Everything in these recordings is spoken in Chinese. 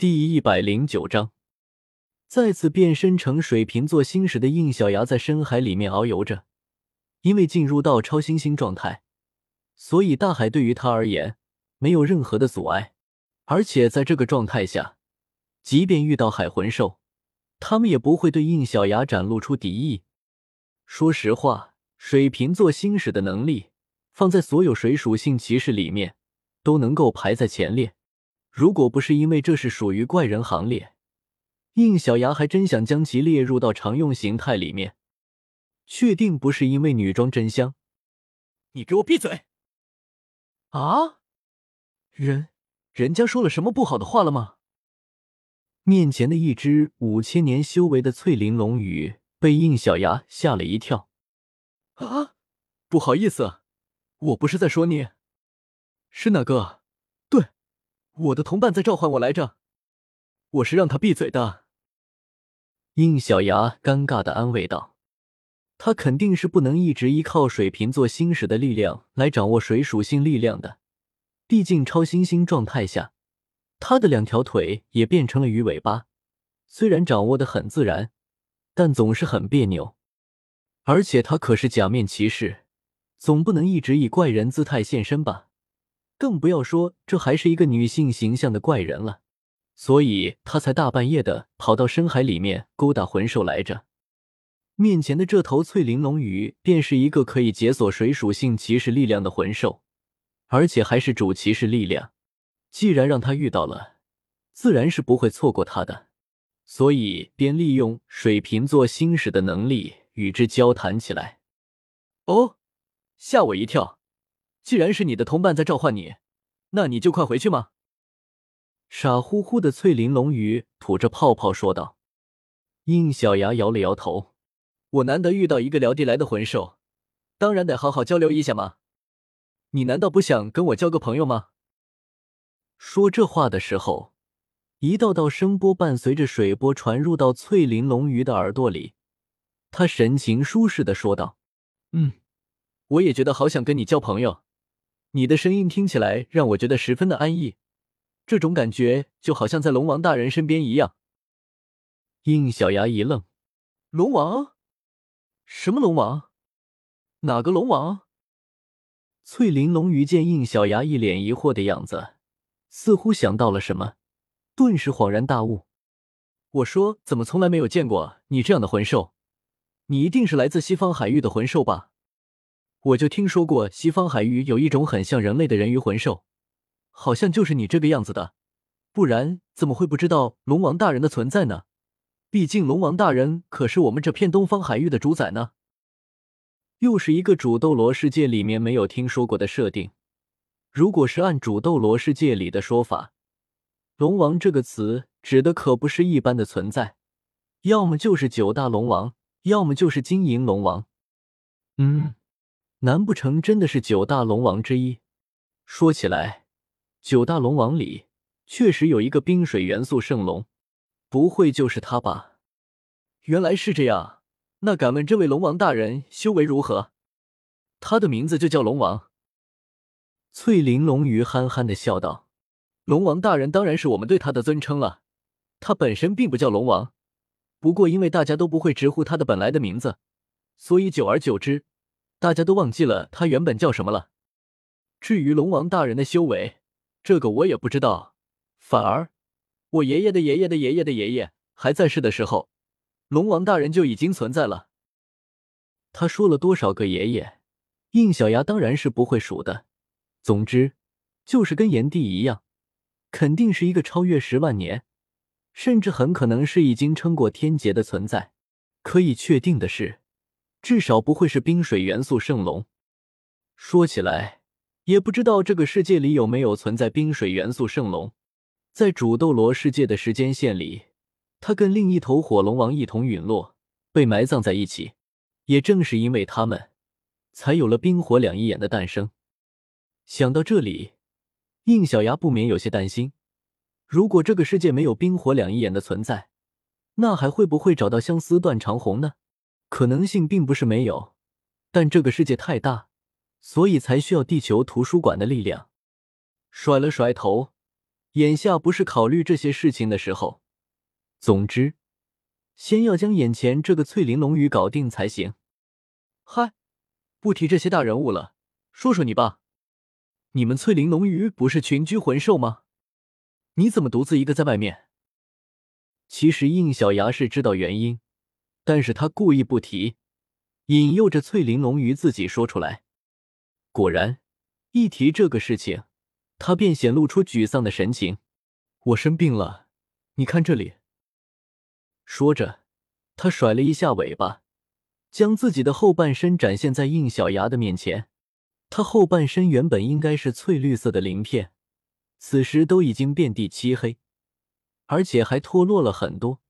第一百零九章，再次变身成水瓶座星矢的应小牙在深海里面遨游着。因为进入到超新星状态，所以大海对于他而言没有任何的阻碍。而且在这个状态下，即便遇到海魂兽，他们也不会对应小牙展露出敌意。说实话，水瓶座星矢的能力放在所有水属性骑士里面都能够排在前列。如果不是因为这是属于怪人行列，应小牙还真想将其列入到常用形态里面。确定不是因为女装真香？你给我闭嘴！啊，人人家说了什么不好的话了吗？面前的一只五千年修为的翠鳞龙羽被应小牙吓了一跳。啊，不好意思，我不是在说你，是哪个。我的同伴在召唤我来着，我是让他闭嘴的。应小牙尴尬的安慰道：“他肯定是不能一直依靠水瓶座星矢的力量来掌握水属性力量的，毕竟超新星状态下，他的两条腿也变成了鱼尾巴，虽然掌握的很自然，但总是很别扭。而且他可是假面骑士，总不能一直以怪人姿态现身吧？”更不要说这还是一个女性形象的怪人了，所以他才大半夜的跑到深海里面勾搭魂兽来着。面前的这头翠玲珑鱼便是一个可以解锁水属性骑士力量的魂兽，而且还是主骑士力量。既然让他遇到了，自然是不会错过他的，所以便利用水瓶座星矢的能力与之交谈起来。哦，吓我一跳。既然是你的同伴在召唤你，那你就快回去吗？傻乎乎的翠鳞龙鱼吐着泡泡说道。应小牙摇了摇头：“我难得遇到一个聊得来的魂兽，当然得好好交流一下嘛。你难道不想跟我交个朋友吗？”说这话的时候，一道道声波伴随着水波传入到翠鳞龙鱼的耳朵里，他神情舒适的说道：“嗯，我也觉得好想跟你交朋友。”你的声音听起来让我觉得十分的安逸，这种感觉就好像在龙王大人身边一样。应小牙一愣：“龙王？什么龙王？哪个龙王？”翠鳞龙鱼见应小牙一脸疑惑的样子，似乎想到了什么，顿时恍然大悟：“我说，怎么从来没有见过你这样的魂兽？你一定是来自西方海域的魂兽吧？”我就听说过西方海域有一种很像人类的人鱼魂兽，好像就是你这个样子的，不然怎么会不知道龙王大人的存在呢？毕竟龙王大人可是我们这片东方海域的主宰呢。又是一个主斗罗世界里面没有听说过的设定。如果是按主斗罗世界里的说法，龙王这个词指的可不是一般的存在，要么就是九大龙王，要么就是金银龙王。嗯。难不成真的是九大龙王之一？说起来，九大龙王里确实有一个冰水元素圣龙，不会就是他吧？原来是这样，那敢问这位龙王大人修为如何？他的名字就叫龙王。翠玲龙鱼憨憨的笑道：“龙王大人当然是我们对他的尊称了，他本身并不叫龙王，不过因为大家都不会直呼他的本来的名字，所以久而久之。”大家都忘记了他原本叫什么了。至于龙王大人的修为，这个我也不知道。反而，我爷爷的爷爷的爷爷的爷爷还在世的时候，龙王大人就已经存在了。他说了多少个爷爷？应小牙当然是不会数的。总之，就是跟炎帝一样，肯定是一个超越十万年，甚至很可能是已经撑过天劫的存在。可以确定的是。至少不会是冰水元素圣龙。说起来，也不知道这个世界里有没有存在冰水元素圣龙。在主斗罗世界的时间线里，他跟另一头火龙王一同陨落，被埋葬在一起。也正是因为他们，才有了冰火两仪眼的诞生。想到这里，应小牙不免有些担心：如果这个世界没有冰火两仪眼的存在，那还会不会找到相思断肠红呢？可能性并不是没有，但这个世界太大，所以才需要地球图书馆的力量。甩了甩头，眼下不是考虑这些事情的时候。总之，先要将眼前这个翠玲珑鱼搞定才行。嗨，不提这些大人物了，说说你吧。你们翠玲珑鱼不是群居魂兽吗？你怎么独自一个在外面？其实应小牙是知道原因，但是他故意不提，引诱着翠玲龙鱼自己说出来。果然，一提这个事情，他便显露出沮丧的神情。我生病了，你看这里。说着，他甩了一下尾巴，将自己的后半身展现在应小牙的面前。他后半身原本应该是翠绿色的鳞片，此时都已经遍地漆黑，而且还脱落了很多，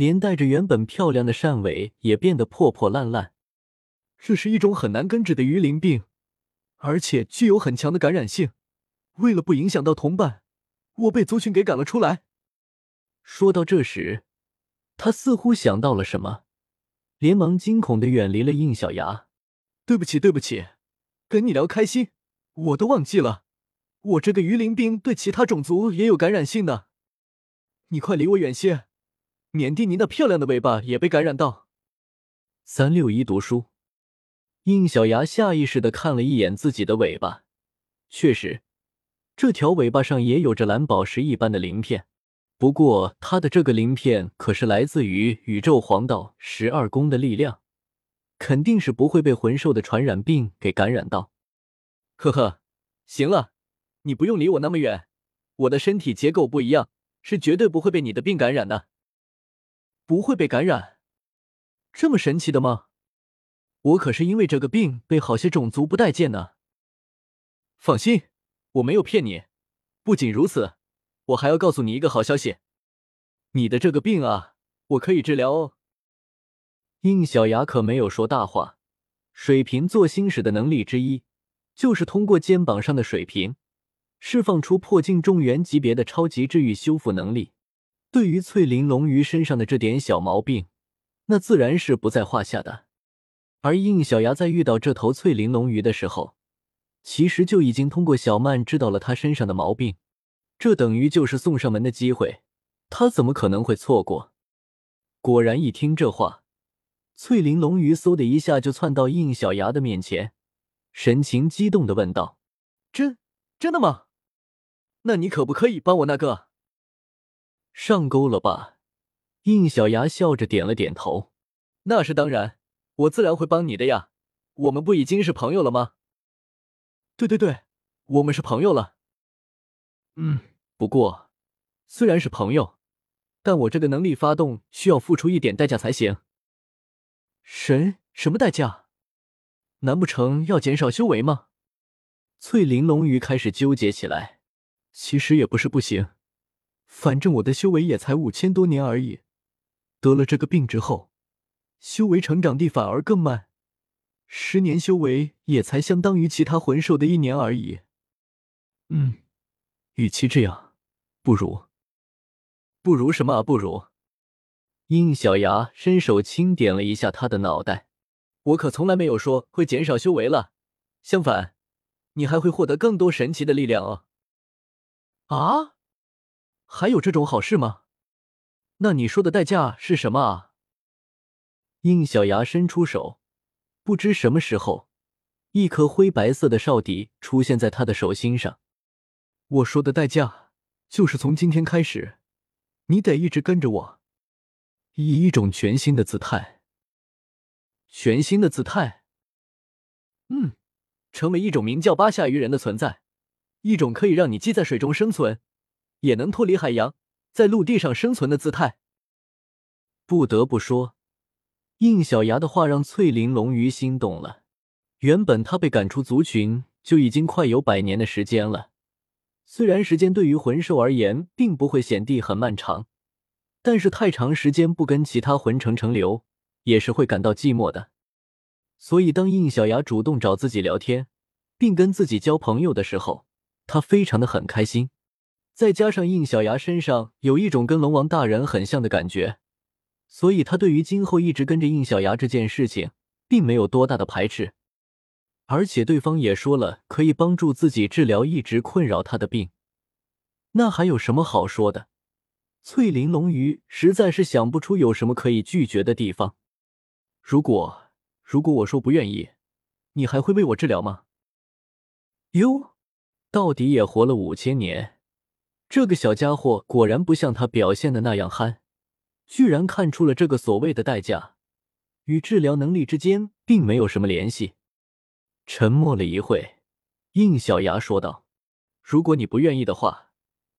连带着原本漂亮的扇尾也变得破破烂烂。这是一种很难根治的鱼鳞病，而且具有很强的感染性。为了不影响到同伴，我被族群给赶了出来。说到这时。他似乎想到了什么，连忙惊恐的远离了应小牙。对不起，对不起，跟你聊开心，我都忘记了，我这个鱼鳞病对其他种族也有感染性的。你快离我远些，免得你那漂亮的尾巴也被感染到。三六一读书，应小牙下意识的看了一眼自己的尾巴，确实，这条尾巴上也有着蓝宝石一般的鳞片。不过，他的这个鳞片可是来自于宇宙黄道十二宫的力量，肯定是不会被魂兽的传染病给感染到。呵呵，行了，你不用离我那么远，我的身体结构不一样，是绝对不会被你的病感染的。不会被感染？这么神奇的吗？我可是因为这个病被好些种族不待见呢。放心，我没有骗你。不仅如此。我还要告诉你一个好消息，你的这个病啊，我可以治疗哦。应小牙可没有说大话，水瓶座星矢的能力之一，就是通过肩膀上的水瓶，释放出破镜重圆级别的超级治愈修复能力。对于翠玲龙鱼身上的这点小毛病，那自然是不在话下的。而应小牙在遇到这头翠玲龙鱼的时候，其实就已经通过小曼知道了它身上的毛病。这等于就是送上门的机会，他怎么可能会错过？果然，一听这话，翠玲龙鱼嗖的一下就窜到应小牙的面前，神情激动的问道：“真真的吗？那你可不可以帮我那个上钩了吧？”应小牙笑着点了点头：“那是当然，我自然会帮你的呀。我们不已经是朋友了吗？”“对对对，我们是朋友了。”“嗯。”不过，虽然是朋友，但我这个能力发动需要付出一点代价才行。神？什么代价？难不成要减少修为吗？翠玲龙鱼开始纠结起来。其实也不是不行，反正我的修为也才五千多年而已。得了这个病之后，修为成长地反而更慢，十年修为也才相当于其他魂兽的一年而已。嗯，与其这样。不如，不如什么啊？不如，应小牙伸手轻点了一下他的脑袋。我可从来没有说会减少修为了，相反，你还会获得更多神奇的力量哦。啊？还有这种好事吗？那你说的代价是什么啊？应小牙伸出手，不知什么时候，一颗灰白色的少笛出现在他的手心上。我说的代价。就是从今天开始，你得一直跟着我，以一种全新的姿态。全新的姿态，嗯，成为一种名叫八下鱼人的存在，一种可以让你既在水中生存，也能脱离海洋，在陆地上生存的姿态。不得不说，应小牙的话让翠玲龙鱼心动了。原本他被赶出族群就已经快有百年的时间了。虽然时间对于魂兽而言并不会显得很漫长，但是太长时间不跟其他魂成成流，也是会感到寂寞的。所以，当应小牙主动找自己聊天，并跟自己交朋友的时候，他非常的很开心。再加上应小牙身上有一种跟龙王大人很像的感觉，所以他对于今后一直跟着应小牙这件事情，并没有多大的排斥。而且对方也说了，可以帮助自己治疗一直困扰他的病，那还有什么好说的？翠玲龙鱼实在是想不出有什么可以拒绝的地方。如果如果我说不愿意，你还会为我治疗吗？哟，到底也活了五千年，这个小家伙果然不像他表现的那样憨，居然看出了这个所谓的代价与治疗能力之间并没有什么联系。沉默了一会，应小牙说道：“如果你不愿意的话，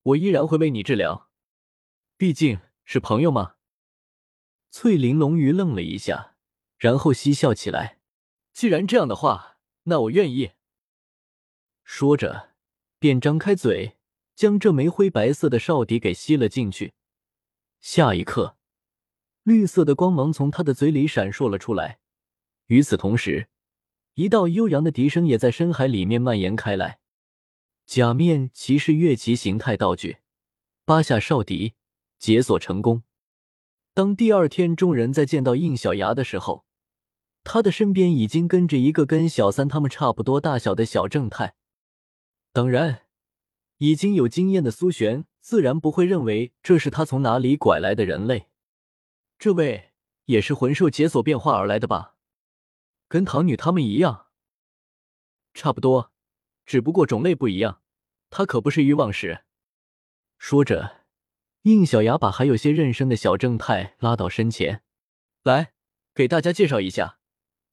我依然会为你治疗。毕竟是朋友嘛。”翠玲龙鱼愣了一下，然后嬉笑起来：“既然这样的话，那我愿意。”说着，便张开嘴，将这枚灰白色的哨笛给吸了进去。下一刻，绿色的光芒从他的嘴里闪烁了出来。与此同时，一道悠扬的笛声也在深海里面蔓延开来。假面骑士乐器形态道具，八下哨笛，解锁成功。当第二天众人在见到应小牙的时候，他的身边已经跟着一个跟小三他们差不多大小的小正太。当然，已经有经验的苏璇自然不会认为这是他从哪里拐来的人类。这位也是魂兽解锁变化而来的吧？跟唐女他们一样，差不多，只不过种类不一样。他可不是欲望石。说着，应小牙把还有些认生的小正太拉到身前，来给大家介绍一下，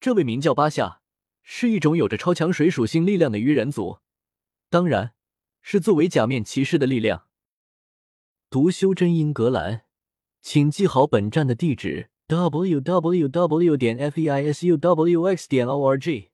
这位名叫巴夏，是一种有着超强水属性力量的鱼人族。当然，是作为假面骑士的力量。读修真英格兰，请记好本站的地址：w w w. 点 f e i s u w x. 点 o r g。